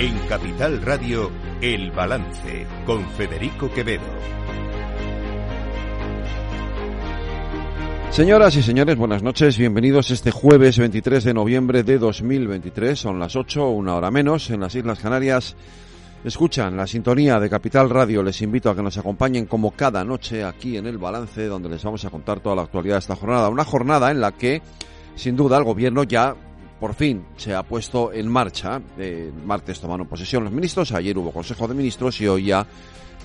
En Capital Radio, El Balance, con Federico Quevedo. Señoras y señores, buenas noches. Bienvenidos este jueves 23 de noviembre de 2023. Son las 8, una hora menos, en las Islas Canarias. Escuchan la sintonía de Capital Radio. Les invito a que nos acompañen como cada noche aquí en el balance, donde les vamos a contar toda la actualidad de esta jornada. Una jornada en la que, sin duda, el gobierno ya por fin se ha puesto en marcha. El martes tomaron posesión los ministros, ayer hubo Consejo de Ministros y hoy ya,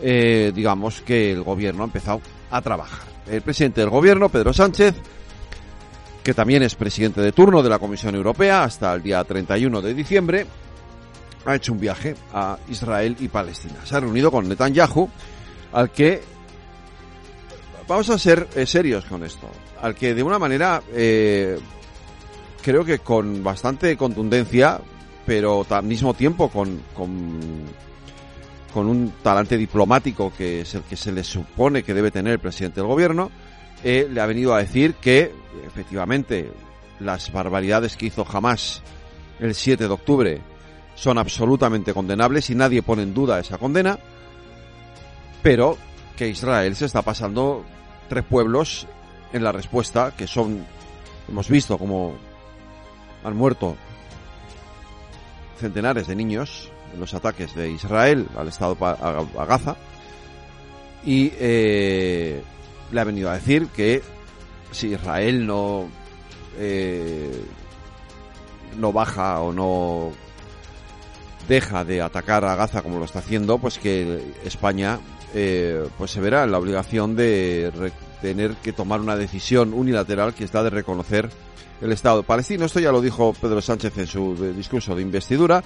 eh, digamos que el gobierno ha empezado a trabajar. El presidente del gobierno, Pedro Sánchez, que también es presidente de turno de la Comisión Europea hasta el día 31 de diciembre, ha hecho un viaje a Israel y Palestina. Se ha reunido con Netanyahu, al que vamos a ser eh, serios con esto, al que de una manera eh, creo que con bastante contundencia, pero al mismo tiempo con, con, un talante diplomático que es el que se le supone que debe tener el presidente del gobierno, eh, le ha venido a decir que efectivamente las barbaridades que hizo jamás el 7 de octubre son absolutamente condenables y nadie pone en duda esa condena, pero que Israel se está pasando tres pueblos en la respuesta, que son, hemos visto como han muerto centenares de niños en los ataques de Israel al Estado a, Gaza. Y eh, le ha venido a decir que si Israel no eh, no baja o no deja de atacar a Gaza como lo está haciendo, pues que España eh, pues se verá en la obligación de tener que tomar una decisión unilateral que está de reconocer el Estado palestino. Esto ya lo dijo Pedro Sánchez en su discurso de investidura.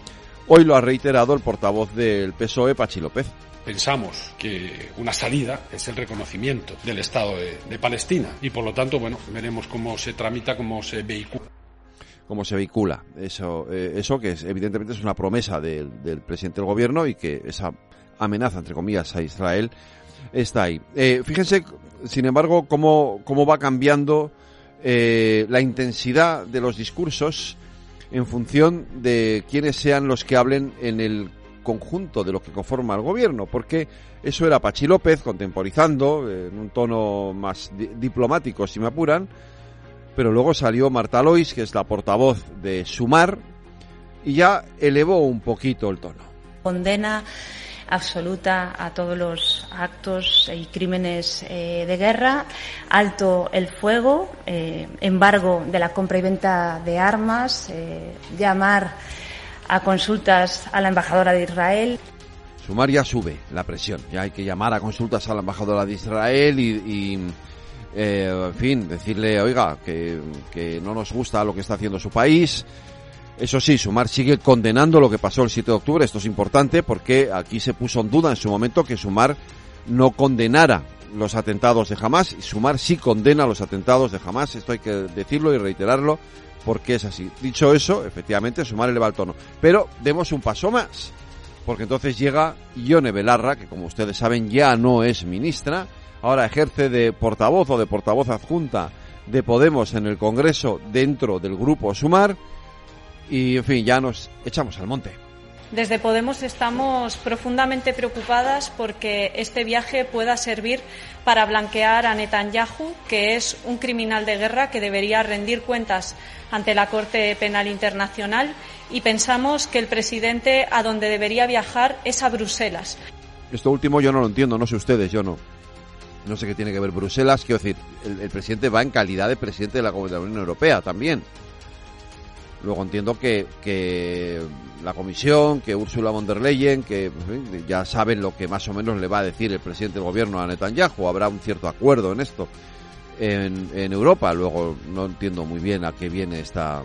Hoy lo ha reiterado el portavoz del PSOE, Pachi López. Pensamos que una salida es el reconocimiento del Estado de, Palestina y por lo tanto, bueno, veremos cómo se tramita, cómo se vehicula cómo se vehicula eso, eh, eso que es, evidentemente es una promesa del, del, presidente del gobierno y que esa amenaza, entre comillas, a Israel está ahí. Eh, fíjense, sin embargo, cómo, cómo va cambiando eh, la intensidad de los discursos en función de quiénes sean los que hablen en el conjunto de lo que conforma el gobierno, porque eso era Pachi López contemporizando en un tono más diplomático, si me apuran, pero luego salió Marta Lois, que es la portavoz de Sumar, y ya elevó un poquito el tono. Condena absoluta a todos los actos y crímenes eh, de guerra, alto el fuego, eh, embargo de la compra y venta de armas, eh, llamar a consultas a la embajadora de Israel. Sumar ya sube la presión, ya hay que llamar a consultas a la embajadora de Israel y, en fin, decirle, oiga, que, que no nos gusta lo que está haciendo su país, eso sí, Sumar sigue condenando lo que pasó el 7 de octubre. Esto es importante porque aquí se puso en duda en su momento que Sumar no condenara los atentados de Hamas. Sumar sí condena los atentados de Hamas. Esto hay que decirlo y reiterarlo porque es así. Dicho eso, efectivamente, Sumar eleva el tono. Pero demos un paso más. Porque entonces llega Ione Belarra, que como ustedes saben ya no es ministra, ahora ejerce de portavoz o de portavoz adjunta de Podemos en el Congreso dentro del grupo Sumar y, en fin, ya nos echamos al monte. Desde Podemos estamos profundamente preocupadas porque este viaje pueda servir para blanquear a Netanyahu, que es un criminal de guerra que debería rendir cuentas ante la Corte Penal Internacional y pensamos que el presidente a donde debería viajar es a Bruselas. Esto último yo no lo entiendo, no sé ustedes, yo no. No sé qué tiene que ver Bruselas, quiero decir, el, el presidente va en calidad de presidente de la Unión Europea también. Luego entiendo que, que la comisión, que Ursula von der Leyen, que ya saben lo que más o menos le va a decir el presidente del gobierno a Netanyahu. Habrá un cierto acuerdo en esto en, en Europa. Luego no entiendo muy bien a qué viene esta,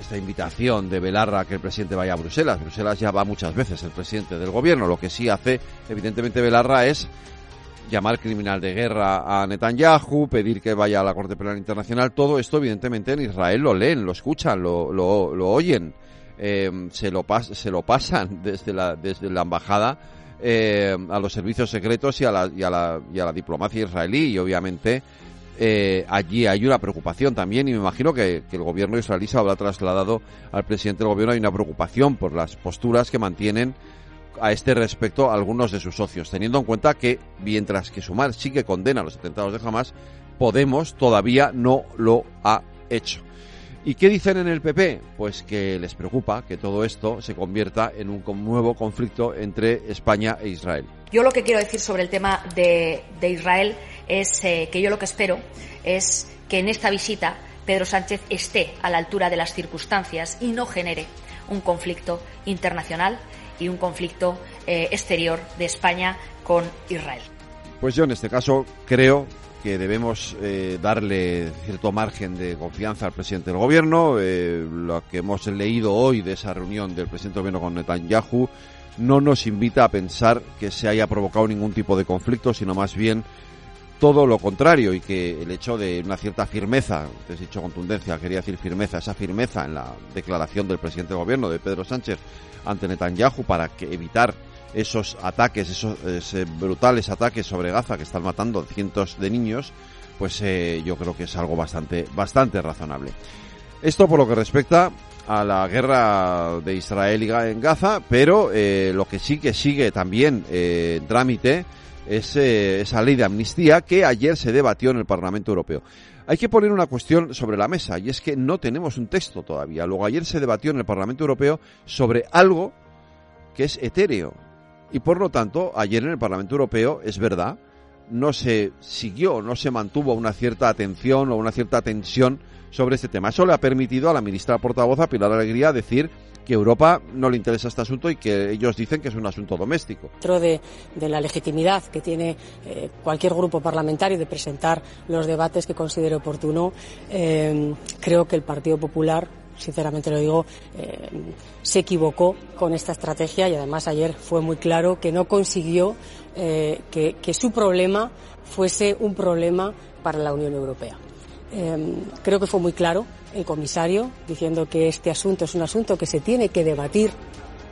esta invitación de Belarra a que el presidente vaya a Bruselas. Bruselas ya va muchas veces el presidente del gobierno. Lo que sí hace, evidentemente, Belarra es llamar criminal de guerra a Netanyahu, pedir que vaya a la Corte Penal Internacional, todo esto evidentemente en Israel lo leen, lo escuchan, lo, lo, lo oyen, eh, se, lo pas, se lo pasan desde la, desde la embajada eh, a los servicios secretos y a, la, y, a la, diplomacia israelí y obviamente eh, allí hay una preocupación también y me imagino que, el gobierno israelí se habrá trasladado al presidente del gobierno. Hay una preocupación por las posturas que mantienen a este respecto algunos de sus socios, teniendo en cuenta que mientras que Sumar sí que condena los atentados de Hamas, Podemos todavía no lo ha hecho. ¿Y qué dicen en el PP? Pues que les preocupa que todo esto se convierta en un nuevo conflicto entre España e Israel. Yo lo que quiero decir sobre el tema de, Israel es eh, que yo lo que espero es que en esta visita Pedro Sánchez esté a la altura de las circunstancias y no genere un conflicto internacional y un conflicto eh, exterior de España con Israel. Pues yo en este caso creo que debemos eh, darle cierto margen de confianza al presidente del gobierno. lo que hemos leído hoy de esa reunión del presidente del gobierno con Netanyahu no nos invita a pensar que se haya provocado ningún tipo de conflicto, sino más bien todo lo contrario y que el hecho de una cierta firmeza, te he dicho contundencia, quería decir firmeza, esa firmeza en la declaración del presidente del gobierno, de Pedro Sánchez, ante Netanyahu para que evitar esos ataques, esos, brutales ataques sobre Gaza que están matando cientos de niños, pues eh, yo creo que es algo bastante, bastante razonable. Esto por lo que respecta a la guerra de Israel en Gaza, pero eh, lo que sí que sigue también eh, en trámite es eh, esa ley de amnistía que ayer se debatió en el Parlamento Europeo. Hay que poner una cuestión sobre la mesa y es que no tenemos un texto todavía. Luego ayer se debatió en el Parlamento Europeo sobre algo que es etéreo y por lo tanto ayer en el Parlamento Europeo es verdad no se siguió, no se mantuvo una cierta atención o una cierta tensión sobre este tema. Eso le ha permitido a la ministra portavoz, a Pilar Alegría, decir que Europa no le interesa este asunto y que ellos dicen que es un asunto doméstico. Dentro de, la legitimidad que tiene eh, cualquier grupo parlamentario de presentar los debates que considere oportuno, eh, creo que el Partido Popular sinceramente lo digo, eh, se equivocó con esta estrategia y además ayer fue muy claro que no consiguió que, su problema fuese un problema para la Unión Europea. Creo que fue muy claro el comisario diciendo que este asunto es un asunto que se tiene que debatir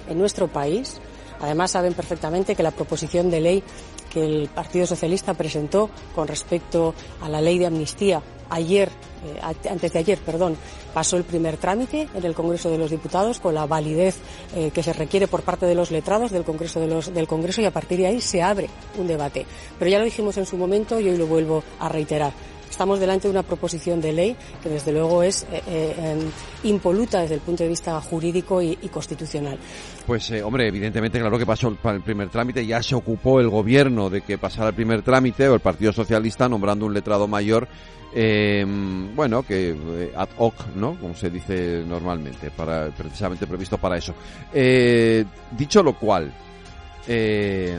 en nuestro país. Además, saben perfectamente que la proposición de ley que el Partido Socialista presentó con respecto a la ley de amnistía ayer, eh, antes de ayer, perdón, pasó el primer trámite en el Congreso de los Diputados con la validez eh, que se requiere por parte de los letrados del Congreso, de los, del Congreso y a partir de ahí se abre un debate. Pero ya lo dijimos en su momento y hoy lo vuelvo a reiterar estamos delante de una proposición de ley que desde luego es eh, eh, em, impoluta desde el punto de vista jurídico y, constitucional. Pues eh, hombre, evidentemente claro que pasó para el primer trámite, ya se ocupó el gobierno de que pasara el primer trámite o el Partido Socialista nombrando un letrado mayor em, bueno, que ad hoc, ¿no? Como se dice normalmente, para precisamente previsto para eso. dicho lo cual, eh,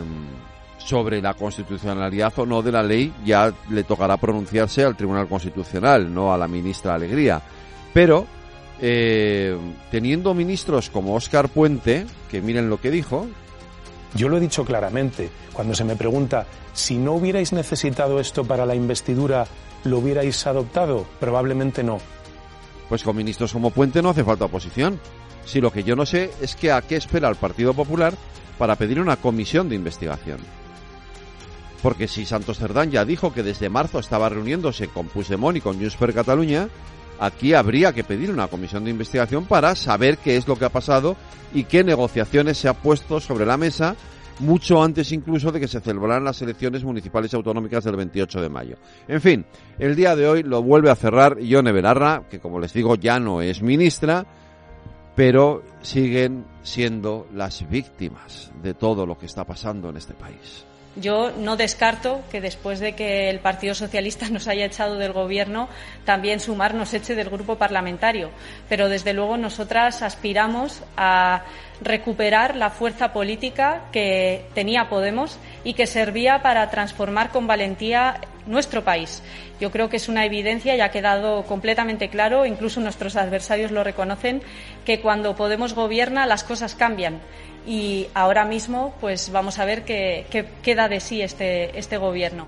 sobre la constitucionalidad o no de la ley ya le tocará pronunciarse al Tribunal Constitucional, no a la ministra Alegría. Pero eh, teniendo ministros como Óscar Puente, que miren lo que dijo. Yo lo he dicho claramente, cuando se me pregunta si no hubierais necesitado esto para la investidura, ¿lo hubierais adoptado? Probablemente no. Pues con ministros como Puente no hace falta oposición. Si lo que yo no sé es que a qué espera el Partido Popular para pedir una comisión de investigación. Porque si Santos Cerdán ya dijo que desde marzo estaba reuniéndose con Puigdemont y con Junts per Catalunya, aquí habría que pedir una comisión de investigación para saber qué es lo que ha pasado y qué negociaciones se ha puesto sobre la mesa mucho antes incluso de que se celebraran las elecciones municipales y autonómicas del 28 de mayo. En fin, el día de hoy lo vuelve a cerrar Ione Belarra, que como les digo ya no es ministra, pero siguen siendo las víctimas de todo lo que está pasando en este país. Yo no descarto que después de que el Partido Socialista nos haya echado del Gobierno, también Sumar nos eche del grupo parlamentario. Pero, desde luego, nosotras aspiramos a recuperar la fuerza política que tenía Podemos y que servía para transformar con valentía nuestro país. Yo creo que es una evidencia y ha quedado completamente claro, incluso nuestros adversarios lo reconocen, que cuando Podemos gobierna las cosas cambian y ahora mismo pues vamos a ver qué, queda de sí este, este gobierno.